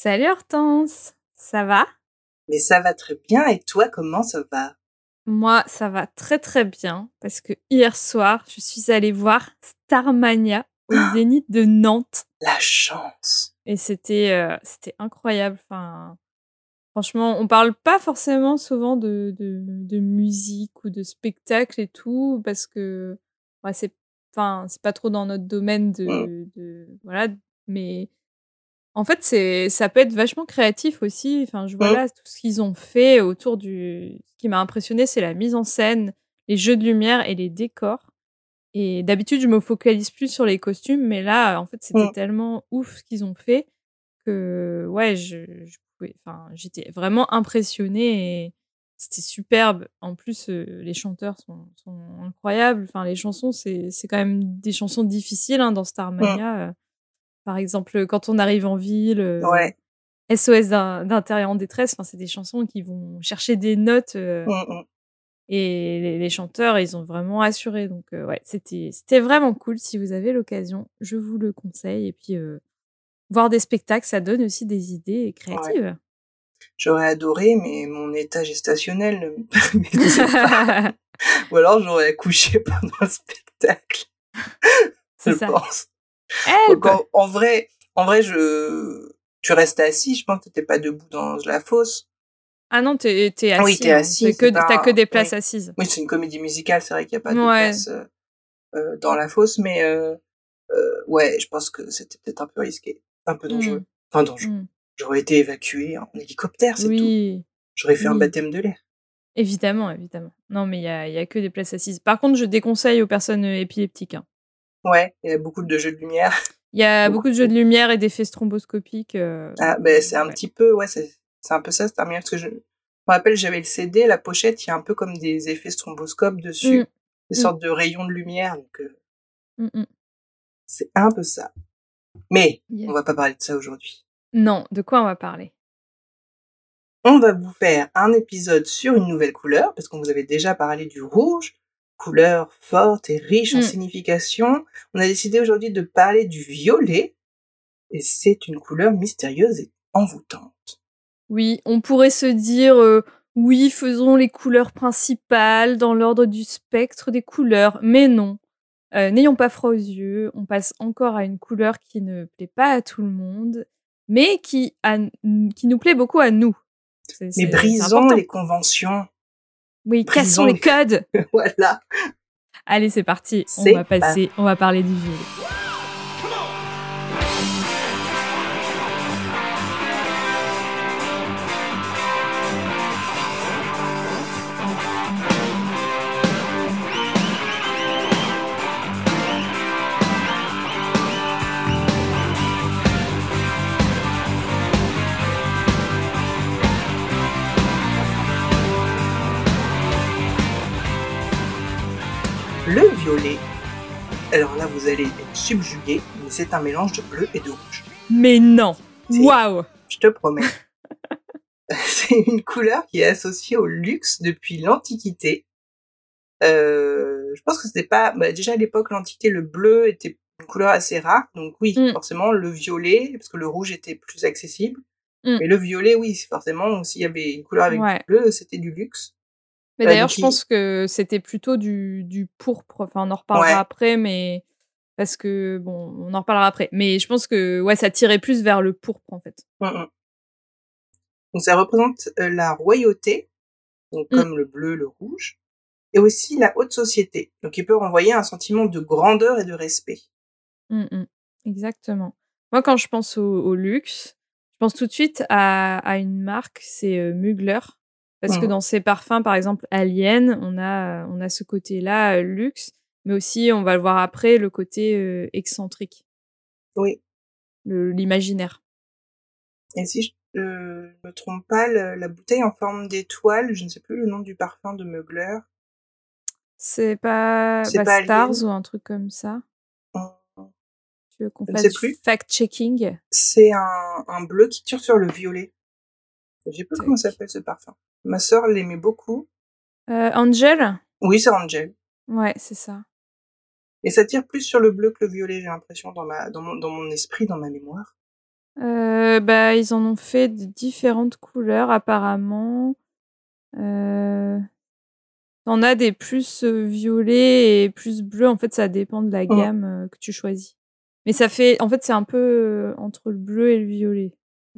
Salut Hortense Ça va? Mais ça va très bien et toi comment ça va? Moi ça va très très bien parce que hier soir je suis allée voir Starmania au Zénith de Nantes. La chance Et c'était euh, c'était incroyable. Enfin, franchement, on parle pas forcément souvent de, de, de musique ou de spectacle et tout parce que ouais, c'est enfin c'est pas trop dans notre domaine de, Mm. de voilà mais en fait, c'est ça peut être vachement créatif aussi. Enfin, je vois Mm. là tout ce qu'ils ont fait autour du ce qui m'a impressionné, c'est la mise en scène, les jeux de lumière et les décors et d'habitude, je me focalise plus sur les costumes, mais là, en fait, c'était Mm. tellement ouf ce qu'ils ont fait que ouais, je enfin, j'étais vraiment impressionnée et c'était superbe. En plus, heu, les chanteurs sont sont incroyables. Enfin, les chansons, c'est c'est quand même des chansons difficiles, hein, dans Mm. Starmania, heu par exemple, quand on arrive en ville, heu, Ouais. SOS d'un d'intérieur en détresse, enfin, c'est des chansons qui vont chercher des notes, heu Mm, mm. et les les chanteurs, ils ont vraiment assuré donc ouais, c'était c'était vraiment cool. Si vous avez l'occasion, je vous le conseille et puis, voir des spectacles, ça donne aussi des idées Ouais. créatives. J'aurais adoré mais mon état gestationnel ne me permettait pas. Ou alors j'aurais accouché pendant le spectacle. C'est Je ça. pense. Eh Donc bah! en en vrai en vrai je tu restais assis, je pense que tu étais pas debout dans la fosse? Ah non, tu es oui, assis, tu es hein. assis, Tu que que des places oui. assises. Oui, c'est une comédie musicale, c'est vrai qu'il y a pas de place, heu heu, dans la fosse mais heu, ouais, je pense que c'était peut-être un peu risqué, un peu dangereux. Mmh. Enfin dangereux. Mmh. J'aurais été évacuée en hélicoptère, c'est tout. Oui. J'aurais fait un Oui. baptême de l'air. Évidemment, évidemment. Non, mais il y a y a que des places assises. Par contre, je déconseille aux personnes, épileptiques, hein. Ouais, il y a beaucoup de jeux de lumière. Il y a Beaucoup de jeux de lumière et d'effets stromboscopiques, heu, Ah beh, c'est un ouais. petit peu ouais, c'est c'est un peu ça Starmania parce que je je me rappelle, j'avais le CD, la pochette, il y a un peu comme des effets stromboscopes dessus, Mmh. des Mmh. sortes de rayons de lumière donc heu Mmh mh. c'est un peu ça. Mais Yes. on va pas parler de ça aujourd'hui. Non, de quoi on va parler? On va vous faire un épisode sur une nouvelle couleur parce qu'on vous avait déjà parlé du rouge, couleur forte et riche en Mmh. signification. On a décidé aujourd'hui de parler du violet et c'est une couleur mystérieuse et envoûtante. Oui, on pourrait se dire, heu: «Oui, faisons les couleurs principales dans l'ordre du spectre des couleurs», mais non. Heu, n'ayons pas froid aux yeux, on passe encore à une couleur qui ne plaît pas à tout le monde, mais qui qui nous plaît beaucoup à nous. Mais brisons les conventions. Oui, cassons Brisons les codes! voilà. Allez, c'est parti, on va passer on va parler du violet. Alors là, vous allez être subjugués, mais c'est un mélange de bleu et de rouge. Mais non! Waouh! Je te promets. c'est une couleur qui est associée au luxe depuis l'Antiquité. Heu, je pense que c'était pas bah, déjà à l'époque, l'Antiquité, le bleu était une couleur assez rare, donc oui, Mmh. forcément le violet, parce que le rouge était plus accessible. Mmh. Mais le violet, oui, c'est forcément s'il y avait une couleur avec Ouais. du bleu, c'était du luxe. Mais Heu, d'ailleurs, je pense que c'était plutôt du du pourpre, enfin, on en reparlera Ouais. après, mais parce que bon, on en reparlera après. Mais je pense que, ouais, ça tirait plus vers le pourpre, en fait. Mmh mh. Donc ça représente, heu, la royauté, donc Mmh. comme le bleu, le rouge, et aussi la haute société. Donc il peut renvoyer un sentiment de grandeur et de respect. Mmh mh. Exactement. Moi, quand je pense au au luxe, je pense tout de suite à à une marque, c'est, heu, Mugler. Parce que Mmh. dans ses parfums, par exemple, Alien, on a, heu, on a ce côté-là, heu, luxe, mais aussi, on va le voir après, le côté, heu, excentrique. Oui. L'imaginaire. Et si je ne me trompe pas, la bouteille en forme d'étoile, je ne sais plus le nom du parfum de Mugler. C'est pas, bah, pas Stars Alien? ou un truc comme ça. Hum, Tu veux qu'on fasse fact-checking? C'est un, un bleu qui tire sur le violet. Je sais plus comment s'appelle ce parfum. Ma sœur l'aimait beaucoup. Euh, Angel? Oui, c'est Angel. Ouais, c'est ça. Et ça tire plus sur le bleu que le violet, j'ai l'impression, dans, ma, dans, mon, dans mon esprit, dans ma mémoire. Euh, bah, ils en ont fait de différentes couleurs apparemment. Euh... T'en as des plus euh, violets et plus bleus. En fait, ça dépend de la Mm. gamme euh, que tu choisis. Mais ça fait, en fait, c'est un peu entre le bleu et le violet.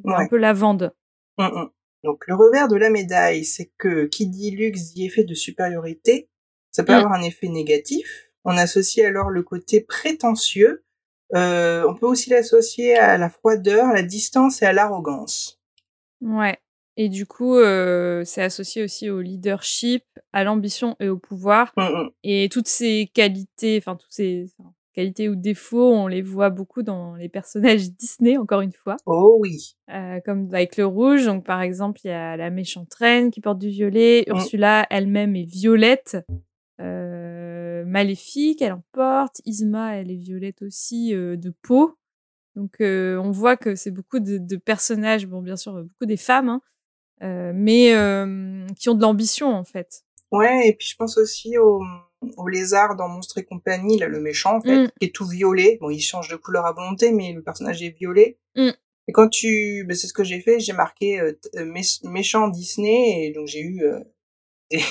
Un peu lavande. Hum, hum. Donc le revers de la médaille, c'est que qui dit luxe dit effet de supériorité. Ça peut Mm. avoir un effet négatif. On associe alors le côté prétentieux. Euh, on peut aussi l'associer à la froideur, à la distance et à l'arrogance. Ouais. Et du coup, euh, c'est associé aussi au leadership, à l'ambition et au pouvoir. Hum, hum. Et toutes ces qualités, enfin, toutes ces qualités ou défauts, on les voit beaucoup dans les personnages Disney, encore une fois. Oh oui. Euh, comme avec le rouge. Donc, par exemple, il y a la méchante reine qui porte du violet. Mm. Ursula elle-même est violette. Euh, Maléfique, elle en porte. Isma, elle est violette aussi euh, de peau. Donc, on voit que c'est beaucoup de, de personnages, bon, bien sûr, beaucoup des femmes, hein, mais qui ont de l'ambition, en fait. Ouais, et puis je pense aussi au, au lézard dans Monstres et compagnie, là, le méchant, en fait, Mm. qui est tout violet. Bon, il change de couleur à volonté, mais le personnage est violet. Mm. Et quand tu, ben, c'est ce que j'ai fait, j'ai marqué euh, euh, mé- méchant Disney, et donc j'ai eu euh, des,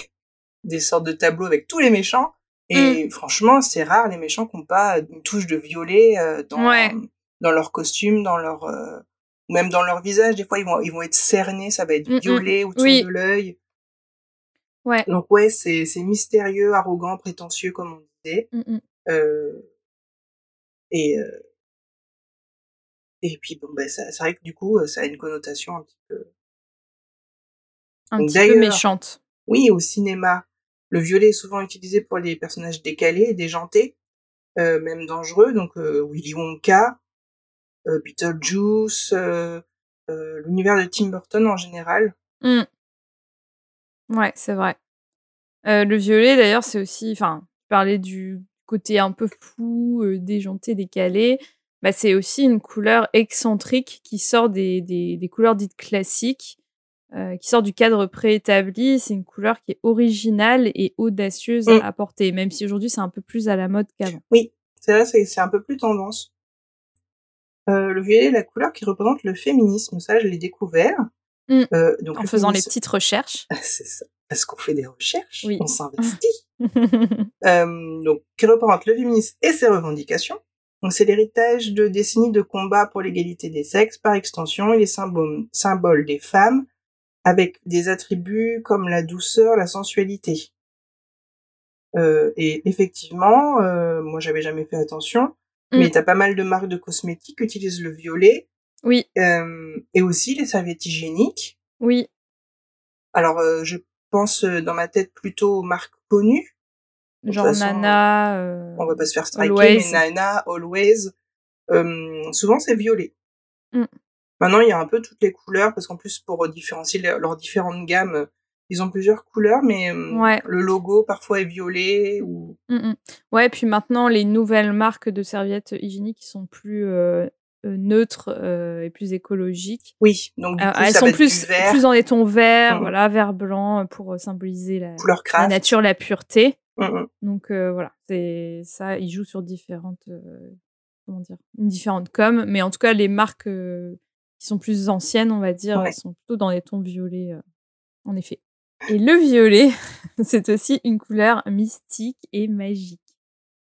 des sortes de tableaux avec tous les méchants. Et franchement, c'est rare les méchants qui n'ont pas une touche de violet euh, dans, Ouais. dans leur costume, dans leur, ou même dans leur visage. Des fois, ils vont, ils vont être cernés, ça va être Mm, mm. violet autour Oui. de l'œil. Ouais. Donc ouais, c'est c'est mystérieux, arrogant, prétentieux comme on disait. Mm, mm. Euh, et euh, et puis bon ben c'est vrai que du coup ça a une connotation un petit peu. Un Donc, petit peu méchante. Oui, au cinéma, le violet est souvent utilisé pour les personnages décalés, déjantés, euh, même dangereux. Donc Willy Wonka, Beetlejuice, l'univers de Tim Burton en général. Mm. Ouais, c'est vrai. Euh, le violet, d'ailleurs, c'est aussi, enfin, tu parlais du côté un peu fou, euh, déjanté, décalé. Bah, c'est aussi une couleur excentrique qui sort des, des, des couleurs dites classiques, euh, qui sort du cadre préétabli. C'est une couleur qui est originale et audacieuse Mm. à porter, même si aujourd'hui c'est un peu plus à la mode qu'avant. Oui, c'est vrai, c'est c'est un peu plus tendance. Le violet est la couleur qui représente le féminisme, ça je l'ai découvert. Mm. Euh, donc En faisant les petites recherches. c'est ça, parce qu'on fait des recherches, Oui. on s'investit. Euh, donc qui représente le féminisme et ses revendications. Donc c'est l'héritage de décennies de combats pour l'égalité des sexes, par extension, il est symbole, symbole des femmes, avec des attributs comme la douceur, la sensualité. Euh, et effectivement, euh, moi j'avais jamais fait attention, Mm. mais t'as pas mal de marques de cosmétiques qui utilisent le violet, oui, euh, et aussi les serviettes hygiéniques. oui. Alors euh, je pense euh, dans ma tête plutôt aux marques connues. De Genre façon, Nana. euh, on va pas se faire striker, Always. mais Nana, Always, euh, souvent c'est violet. Mm. Maintenant, il y a un peu toutes les couleurs, parce qu'en plus, pour différencier leurs différentes gammes, euh, ils ont plusieurs couleurs, mais euh, Ouais. le logo parfois est violet ou Mm, mm. Ouais, puis maintenant, les nouvelles marques de serviettes hygiéniques qui sont plus euh, euh, neutres euh, et plus écologiques. oui. Donc du coup, elles ça sont va plus, vert, plus dans les tons verts, Mhm. voilà, vert blanc euh, pour euh, symboliser la, nature, la pureté. Mm, mm. Donc euh, voilà, c'est ça, ils jouent sur différentes, euh, comment dire, une différente com, mais en tout cas, les marques qui sont plus anciennes, on va dire, Ouais. sont plutôt dans les tons violets, euh, en effet. Et le violet, c'est aussi une couleur mystique et magique.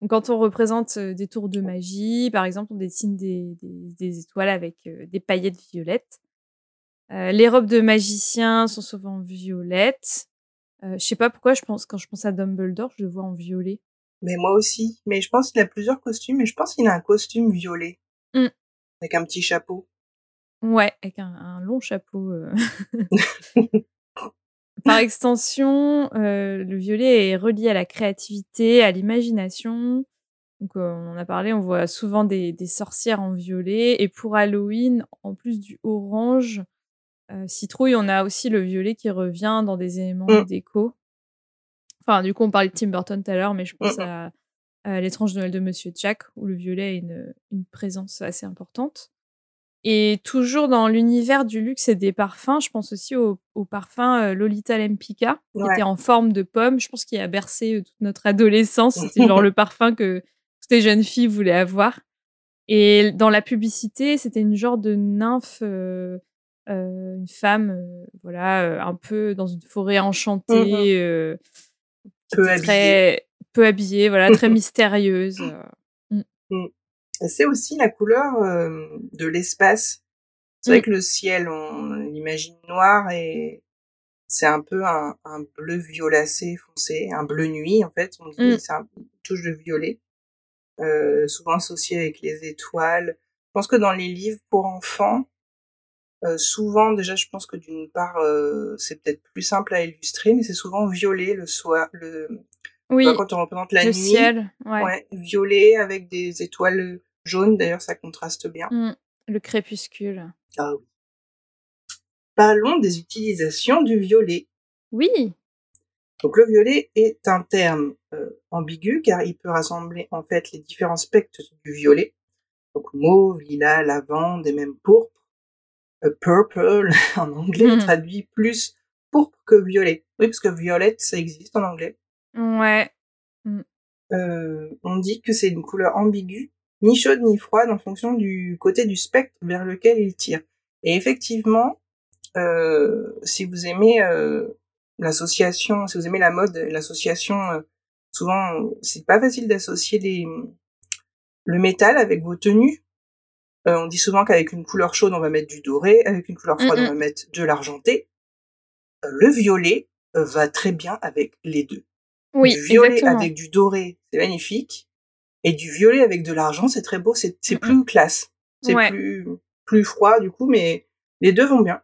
Donc, quand on représente des tours de magie, par exemple, on dessine des, des- des étoiles avec des paillettes violettes. Euh, les robes de magiciens sont souvent violettes. Euh, je sais pas pourquoi, je pense, quand je pense à Dumbledore, je le vois en violet. Mais moi aussi. Mais je pense qu'il a plusieurs costumes, mais je pense qu'il a un costume violet. Mm. Avec un petit chapeau. Ouais, avec un, un long chapeau. euh. Par extension, euh, le violet est relié à la créativité, à l'imagination. Donc, on en a parlé, on voit souvent des, des, sorcières en violet. Et pour Halloween, en plus du orange, citrouille, on a aussi le violet qui revient dans des éléments mmh. déco. Enfin, du coup, on parlait de Tim Burton tout à l'heure, mais je pense mmh, à, l'étrange Noël de Monsieur Jack, où le violet a une, une présence assez importante. Et toujours dans l'univers du luxe et des parfums, je pense aussi au, parfum Lolita Lempicka, qui était en forme de pomme. Je pense qu'il a bercé toute notre adolescence. C'était genre le parfum que toutes les jeunes filles voulaient avoir. Et dans la publicité, c'était une genre de nymphe, une femme, voilà, un peu dans une forêt enchantée, mmh peu habillée. très peu habillée, voilà, très mystérieuse. Mmh. Mmh. C'est aussi la couleur de l'espace. C'est vrai que le ciel, on l'imagine noir et c'est un peu un, bleu violacé foncé, un bleu nuit en fait. On dit c'est une touche de violet euh, souvent associé avec les étoiles. Je pense que dans les livres pour enfants, euh, souvent déjà, je pense que d'une part, euh, c'est peut-être plus simple à illustrer, mais c'est souvent violet le soir, le oui, quand on représente la le nuit, ciel, ouais. ouais, violet avec des étoiles jaunes. D'ailleurs, ça contraste bien. Mmh, le crépuscule. Ah oui. Parlons des utilisations du violet. Oui. Donc le violet est un terme euh, ambigu car il peut rassembler en fait les différents spectres du violet. Donc mauve, lilas, lavande et même pourpre. Euh, purple en anglais mmh. traduit plus pourpre que violet. Oui, parce que violette, ça existe en anglais. Ouais. Mmh. Euh, on dit que c'est une couleur ambiguë, ni chaude ni froide en fonction du côté du spectre vers lequel il tire. Et effectivement, euh, si vous aimez euh, l'association, si vous aimez la mode, l'association, euh, souvent, c'est pas facile d'associer les, le métal avec vos tenues. Euh, on dit souvent qu'avec une couleur chaude, on va mettre du doré, avec une couleur froide, on va mettre de l'argenté. Euh, le violet va très bien avec les deux. Oui, du violet exactement. avec du doré, c'est magnifique. Et du violet avec de l'argent, c'est très beau, c'est plus classe. C'est Ouais. plus, plus froid, du coup, mais les deux vont bien.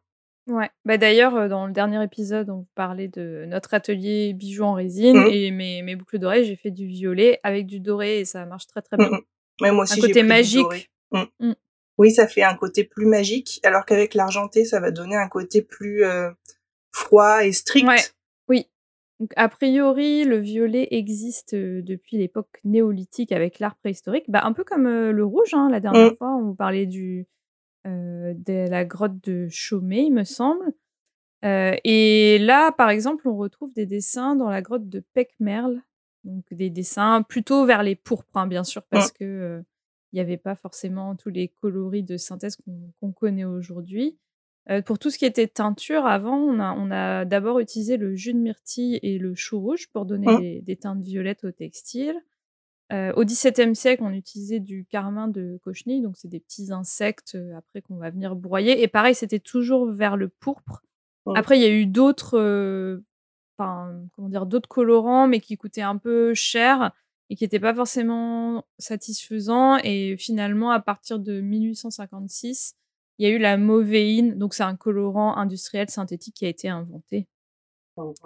Ouais. Bah d'ailleurs, euh, dans le dernier épisode, on parlait de notre atelier bijoux en résine Mmh. et mes, mes boucles d'oreilles, j'ai fait du violet avec du doré et ça marche très très bien. Mmh. Ouais, moi Un aussi, j'ai côté magique. Mmh. Mmh. Oui, ça fait un côté plus magique, alors qu'avec l'argenté, ça va donner un côté plus euh, froid et strict. Ouais. Donc, a priori, le violet existe euh, depuis l'époque néolithique avec l'art préhistorique. Bah, un peu comme euh, le rouge, hein, la dernière Mmh. fois, on vous parlait du, euh, de la grotte de Chaumet, il me semble. Et là, par exemple, on retrouve des dessins dans la grotte de Pecmerle. Donc des dessins plutôt vers les pourpres, hein, bien sûr, parce que euh, il n'y avait pas forcément tous les coloris de synthèse qu'on qu'on connaît aujourd'hui. Euh, pour tout ce qui était teinture, avant, on a, on a d'abord utilisé le jus de myrtille et le chou rouge pour donner Mmh. des, des teintes violettes au textile. Euh, au XVIIe siècle, on utilisait du carmin de cochenille, donc c'est des petits insectes euh, après qu'on va venir broyer. Et pareil, c'était toujours vers le pourpre. Mmh. Après, il y a eu d'autres, euh, comment dire, d'autres colorants, mais qui coûtaient un peu cher et qui n'étaient pas forcément satisfaisants. Et finalement, à partir de 1856, il y a eu la mauvéine, donc c'est un colorant industriel synthétique qui a été inventé.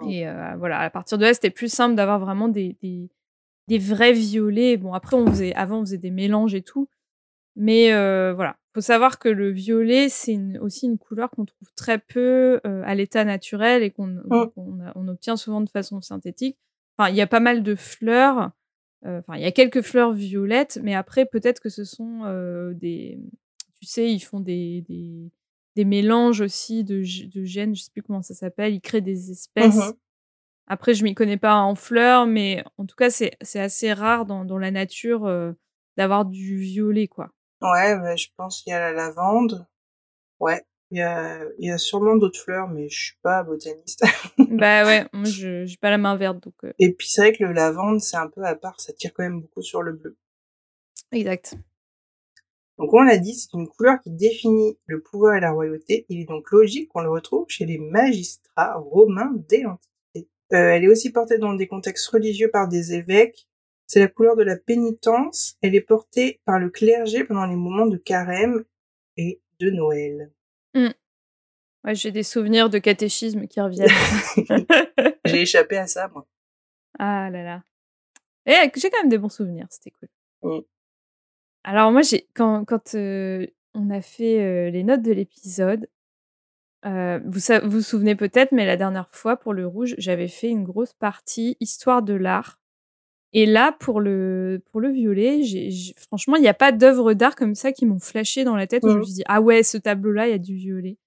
Mmh. Et euh, voilà, à partir de là, c'était plus simple d'avoir vraiment des, des, des vrais violets. Bon, après, on faisait, avant, on faisait des mélanges et tout. Mais euh, voilà, faut savoir que le violet, c'est aussi une couleur qu'on trouve très peu euh, à l'état naturel et qu'on Mmh. on obtient souvent de façon synthétique. Enfin, il y a pas mal de fleurs. euh, Enfin, il y a quelques fleurs violettes, mais après, peut-être que ce sont des. Tu sais, ils font des, des, des mélanges aussi de, de gènes, je sais plus comment ça s'appelle. Ils créent des espèces. Mhm. Après, je m'y connais pas en fleurs, mais en tout cas, c'est assez rare dans, dans la nature euh, d'avoir du violet, quoi. Ouais, bah, je pense qu'il y a la lavande. Ouais, il y a, il y a sûrement d'autres fleurs, mais je suis pas botaniste. bah ouais, moi, je j'ai pas la main verte, donc. euh, Et puis c'est vrai que le lavande, c'est un peu à part, ça tire quand même beaucoup sur le bleu. Exact. Donc on l'a dit, c'est une couleur qui définit le pouvoir et la royauté. Il est donc logique qu'on le retrouve chez les magistrats romains dès l'Antiquité. Euh, elle est aussi portée dans des contextes religieux par des évêques. C'est la couleur de la pénitence. Elle est portée par le clergé pendant les moments de carême et de Noël. Ouais, j'ai des souvenirs de catéchisme qui reviennent. J'ai échappé à ça, moi. ah là là. Et j'ai quand même des bons souvenirs, c'était cool. Mmh. Alors moi, j'ai quand on a fait, les notes de l'épisode, vous sa vous souvenez peut-être, mais la dernière fois pour le rouge, j'avais fait une grosse partie histoire de l'art et là pour le pour le violet, j'ai franchement, il y a pas d'œuvres d'art comme ça qui m'ont flashé dans la tête où je me Mmh. suis dit: «Ah ouais, ce tableau-là, il y a du violet».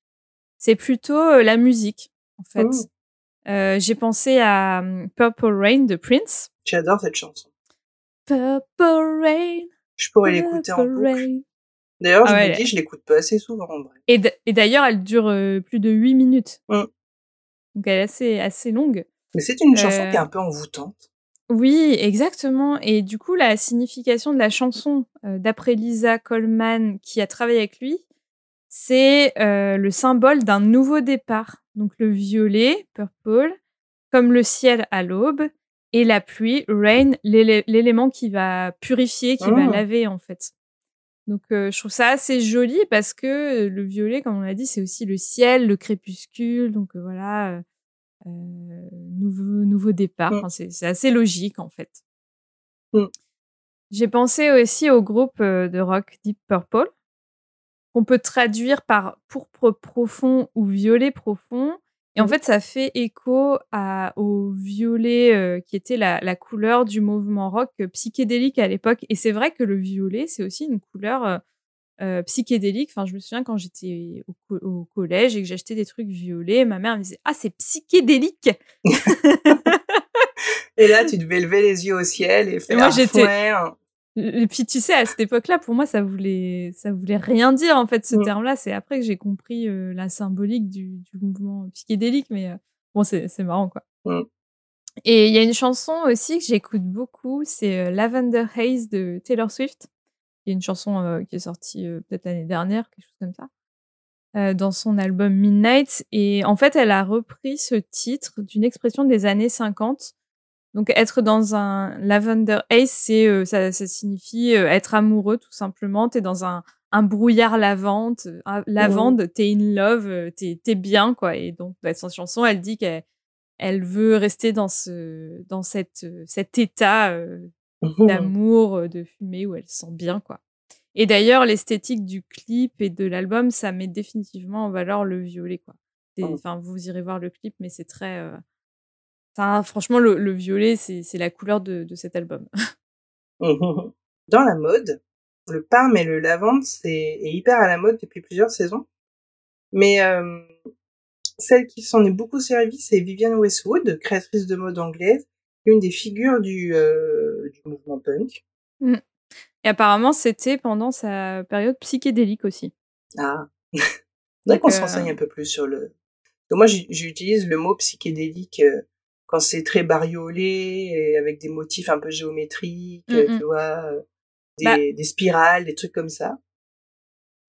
C'est plutôt, la musique, en fait. Mmh. J'ai pensé à, mmh, Purple Rain de Prince. J'adore cette chanson. Purple Rain, Je pourrais l'écouter en boucle. D'ailleurs, Ah je me dis, je l'écoute pas assez souvent en vrai. et d'ailleurs, elle dure, heu, plus de 8 minutes. Mmh. Donc elle est assez assez longue. Mais c'est une chanson qui est Heu un peu envoûtante. oui, exactement et du coup, la signification de la chanson, heu, d'après Lisa Coleman qui a travaillé avec lui, c'est, le symbole d'un nouveau départ. Donc le violet, purple, comme le ciel à l'aube et la pluie, rain, l'élé l'élément qui va purifier, qui va Mmh. laver, en fait. Donc heu, je trouve ça assez joli parce que, le violet, comme on l'a dit, c'est aussi le ciel, le crépuscule, donc heu, voilà, heu, nouveau nouveau départ. Mmh. Enfin, c'est assez logique, en fait. Mmh. J'ai pensé aussi au groupe, de rock Deep Purple qu'on peut traduire par pourpre profond ou violet profond et en Mmh. fait, ça fait écho à au violet, heu, qui était la la couleur du mouvement rock, heu, psychédélique à l'époque et c'est vrai que le violet, c'est aussi une couleur, heu heu, psychédélique. Enfin, je me souviens quand j'étais au co au collège et que j'achetais des trucs violets, ma mère me disait: «Ah, c'est psychédélique!» Et là, tu devais lever les yeux au ciel et et faire moi, un j'étais. Et puis, tu sais, à cette époque-là, pour moi, ça voulait ça voulait rien dire, en fait, ce Mmh. terme-là. C'est après que j'ai compris, heu, la symbolique du du mouvement psychédélique, mais heu, bon, c'est marrant, quoi. Et il y a une chanson aussi que j'écoute beaucoup, c'est, heu, Lavender Haze de Taylor Swift. Il y a une chanson, qui est sortie, peut-être l'année dernière, quelque chose comme ça, dans son album Midnight et en fait, elle a repris ce titre d'une expression des années 50. Donc être dans un lavender haze, c'est, heu, ça ça signifie, heu, être amoureux tout simplement. Tu es dans un un brouillard lavante, heu, a Mmh. lavande, tu es in love, heu, tu es tu es bien, quoi et donc bah, sa chanson, elle dit qu'elle elle veut rester dans ce dans cet, heu, cet état, heu, Mmh. d'amour, de fumée où elle se sent bien, quoi. Et d'ailleurs, l'esthétique du clip et de l'album, ça met définitivement en valeur le violet, quoi. Mmh. enfin, vous irez voir le clip, mais c'est très, enfin, franchement, le le violet, c'est la couleur de de cet album. Dans la mode, le parfum et le lavande, c'est est hyper à la mode depuis plusieurs saisons. Mais celle qui s'en est beaucoup servie, c'est Vivienne Westwood, créatrice de mode anglaise, une des figures du, heu, du mouvement punk. Mmh et apparemment, c'était pendant sa période psychédélique aussi. Ah! Donc qu'on se renseigne un peu plus sur le moi, j'u j'utilise le mot psychédélique, heu, quand c'est très bariolé et avec des motifs un peu géométriques, Mmh heu, mh. tu vois? Heu, Bah des spirales, des trucs comme ça.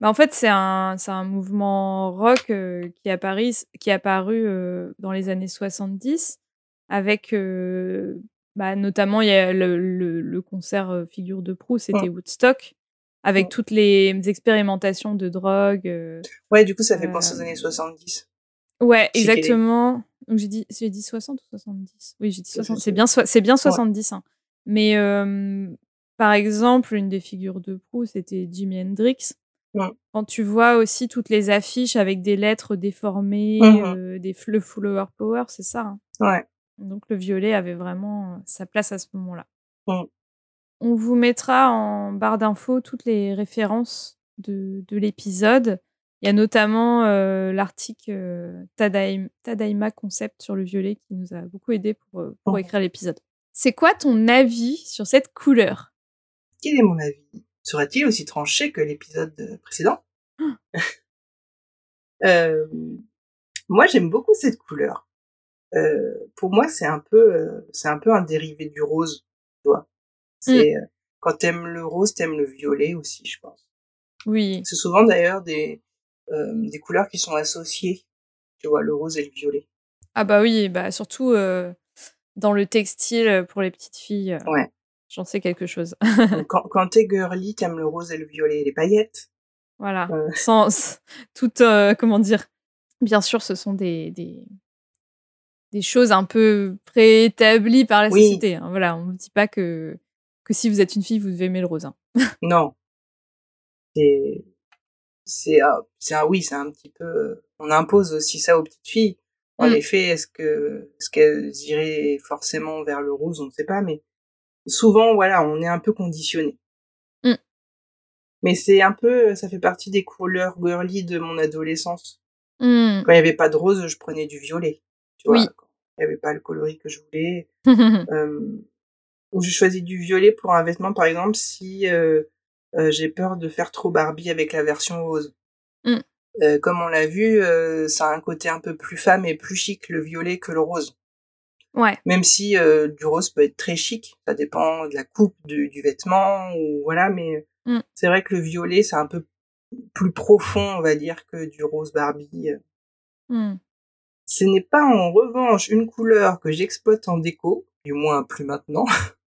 bah, en fait, c'est un un mouvement rock, heu, qui est apparu s qui est apparu, heu, dans les années 70 avec, bah, notamment, il y a le le le concert, figure de proue, c'était Mmh. Woodstock, avec Mmh. toutes les expérimentations de drogue, Ouais, du coup, ça fait penser aux années hem 70. Ouais, exactement. Donc j'ai dit j'ai dit 60 ou 70? Oui, j'ai dit Ça, je 60. C'est bien c'est bien ouais. 70, hein. Mais par exemple, une des figures de proue, c'était Jimi Hendrix. Quand tu vois aussi toutes les affiches avec des lettres déformées, Mmh mh. heu, des le flower power, c'est ça, hein. Ouais. Donc le violet avait vraiment, heu, sa place à ce moment-là. On vous mettra en barre d'infos toutes les références de de l'épisode. Il y a notamment, heu, l'article, Tadaim Tadaima Concept sur le violet qui nous a beaucoup aidés pour, Mmh. écrire l'épisode. C'est quoi ton avis sur cette couleur? Quel est mon avis? Sera-t-il aussi tranché que l'épisode, précédent? Moi, j'aime beaucoup cette couleur. Pour moi, c'est un peu, c'est un peu un dérivé du rose, tu vois? Mmh. C'est, quand tu aimes le rose, tu aimes le violet aussi, je pense. Oui. C'est souvent d'ailleurs des, des couleurs qui sont associées, tu vois? Le rose et le violet. Ah bah, oui, bah, surtout, heu, dans le textile, heu, pour les petites filles, Ouais. j'en sais quelque chose. Quand quand tu es girly, tu aimes le rose et le violet et les paillettes. Voilà, sans toute, heu, comment dire? Bien sûr, ce sont des des des choses un peu préétablies par la Oui. société, hein. Voilà, on ne dit pas que que si vous êtes une fille, vous devez aimer le rose. Hein. non. C'est, c'est, c'est oui, c'est un petit peu, on impose aussi ça aux petites filles. En mmh. effet, est-ce que, est-ce qu'elles iraient forcément vers le rose, on ne sait pas, mais souvent, voilà, on est un peu conditionné. Mmh. Mais c'est un peu, ça fait partie des couleurs girly de mon adolescence. Mmh. Quand il n'y avait pas de rose, je prenais du violet. Tu vois, quand il n'y avait pas le coloris que je voulais. euh, ou je choisis du violet pour un vêtement, par exemple, si euh, j'ai peur de faire trop Barbie avec la version rose. Euh, comme on l'a vu, euh, ça a un côté un peu plus femme et plus chic le violet que le rose. Ouais. Même si euh, du rose peut être très chic, ça dépend de la coupe du, du vêtement ou voilà, mais mm. c'est vrai que le violet c'est un peu plus profond, on va dire, que du rose Barbie. Mm. Ce n'est pas en revanche une couleur que j'exploite en déco, du moins plus maintenant.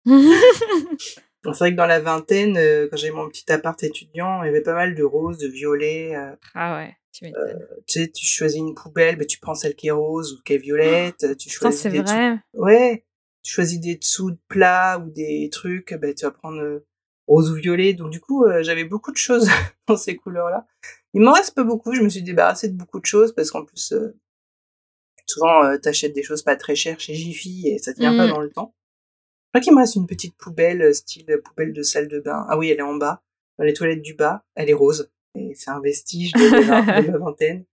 c'est vrai que dans la vingtaine, euh, quand j'avais mon petit appart étudiant, il y avait pas mal de roses, de violets. Euh, ah ouais, tu euh, tu sais, tu choisis une poubelle, mais tu prends celle qui est rose ou qui est violette. tu choisis c'est vrai. Ouais, tu choisis des dessous de plats ou des trucs, ben tu vas prendre rose ou violet. Donc du coup, j'avais beaucoup de choses dans ces couleurs-là. Il m'en reste pas beaucoup. Je me suis débarrassée de beaucoup de choses parce qu'en plus, souvent, t'achètes des choses pas très chères chez Jiffy et ça tient pas mmh. dans le temps. Je crois qu'il me reste une petite poubelle, euh, style poubelle de salle de bain. Ah oui, elle est en bas, dans les toilettes du bas. Elle est rose. Et c'est un vestige de, la, vingtaine.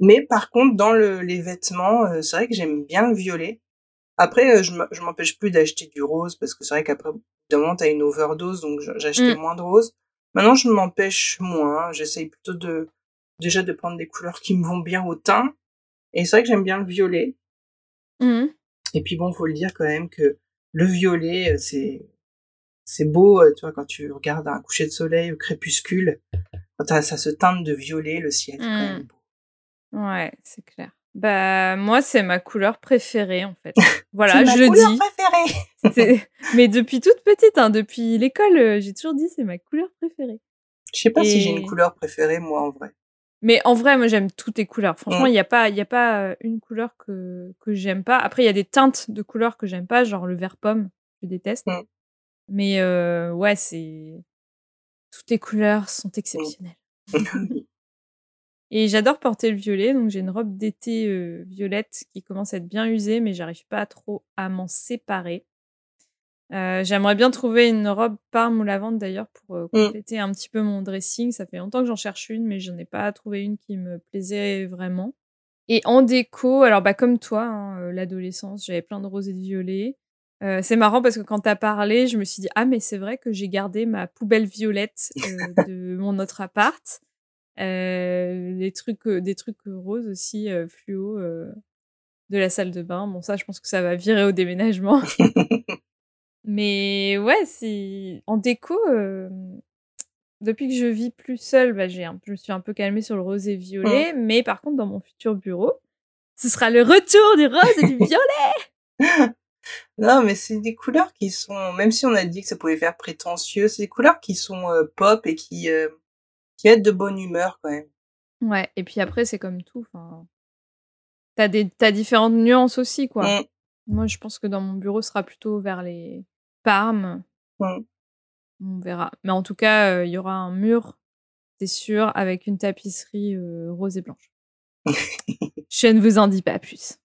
Mais par contre, dans le, les vêtements, euh, c'est vrai que j'aime bien le violet. Après, euh, je m'empêche plus d'acheter du rose parce que c'est vrai qu'après, d'un t'as une overdose, donc j'achetais mm. moins de rose. Maintenant, je m'empêche moins. J'essaye plutôt de, déjà de prendre des couleurs qui me vont bien au teint. Et c'est vrai que j'aime bien le violet. Mm. Et puis bon, faut le dire quand même que le violet, euh, c'est c'est beau, euh, tu vois, quand tu regardes un coucher de soleil au crépuscule, quand ça se teinte de violet, le ciel, c'est quand même mmh. beau. Ouais, c'est clair. Bah moi c'est ma couleur préférée en fait. Voilà, je le dis. préférée. Mais depuis toute petite, hein, depuis l'école, euh, j'ai toujours dit c'est ma couleur préférée. Je sais pas si j'ai une couleur préférée moi en vrai. Mais en vrai, moi, j'aime toutes les couleurs. Franchement, il n'y a pas, il a pas euh, une couleur que, que j'aime pas. Après, il y a des teintes de couleurs que j'aime pas, genre le vert pomme, je déteste. Mais euh, ouais, c'est toutes les couleurs sont exceptionnelles. Et j'adore porter le violet, donc j'ai une robe d'été euh, violette qui commence à être bien usée, mais j'arrive pas trop à m'en séparer. Euh, j'aimerais bien trouver une robe parme ou lavande d'ailleurs pour euh, mmh. compléter un petit peu mon dressing. Ça fait longtemps que j'en cherche une, mais je n'en ai pas trouvé une qui me plaisait vraiment. Et en déco, alors bah comme toi, hein, euh, l'adolescence, j'avais plein de roses et de violets. c'est marrant parce que quand t'as parlé, je me suis dit ah mais c'est vrai que j'ai gardé ma poubelle violette de mon autre appart, des trucs, des trucs roses aussi fluo de la salle de bain. Bon ça, je pense que ça va virer au déménagement. Mais ouais, c'est en déco, depuis que je vis plus seule, bah, j'ai je me suis un peu calmée sur le rose et mmh. violet, mais par contre, dans mon futur bureau, ce sera le retour du rose et du violet! Non, mais c'est des couleurs qui sont même si on a dit que ça pouvait faire prétentieux, c'est des couleurs qui sont, pop et qui, qui aident de bonne humeur quand même. Ouais et puis après, c'est comme tout, enfin, tu des tu différentes nuances aussi, quoi. Mmh. Moi, je pense que dans mon bureau, ce sera plutôt vers les Parme. On verra. Mais en tout cas, il y aura un mur, c'est sûr, avec une tapisserie rose et blanche. je ne vous en dis pas plus.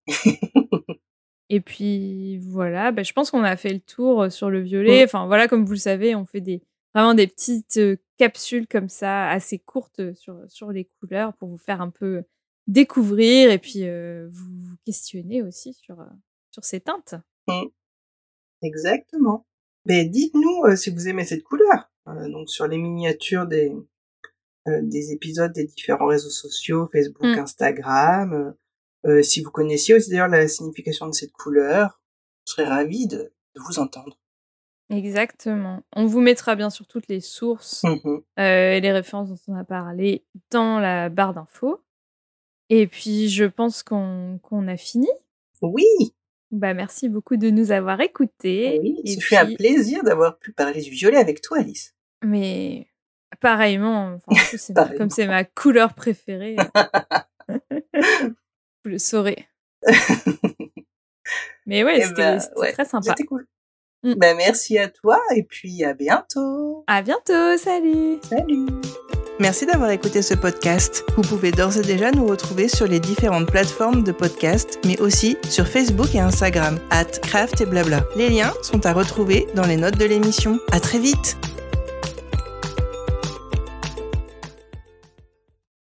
et puis voilà, bah, je pense qu'on a fait le tour sur le violet. Enfin voilà, comme vous le savez, on fait des vraiment des petites capsules comme ça, assez courtes sur, sur les couleurs pour vous faire un peu découvrir et puis vous, questionner aussi sur, sur ces teintes. Mmh. Exactement. Mais dites-nous euh, si vous aimez cette couleur. Euh, donc sur les miniatures des euh, des épisodes des différents réseaux sociaux, Facebook, mmh. Instagram. si vous connaissiez aussi d'ailleurs la signification de cette couleur, je serais ravie de, vous entendre. Exactement. On vous mettra bien sûr toutes les sources mmh et les références dont on a parlé dans la barre d'infos. Et puis je pense qu'on qu'on a fini. Oui. Bah, merci beaucoup de nous avoir écoutés. Oui, et un plaisir d'avoir pu parler du violet avec toi, Alice. Mais pareillement, comme c'est ma couleur préférée, vous le saurez. Mais ouais, eh c'était ben, très sympa. C'était cool. Mm. Bah, merci à toi et puis à bientôt. À bientôt, salut. Salut. Merci d'avoir écouté ce podcast. Vous pouvez d'ores et déjà nous retrouver sur les différentes plateformes de podcast, mais aussi sur Facebook et Instagram, at craft et blabla. Les liens sont à retrouver dans les notes de l'émission. À très vite!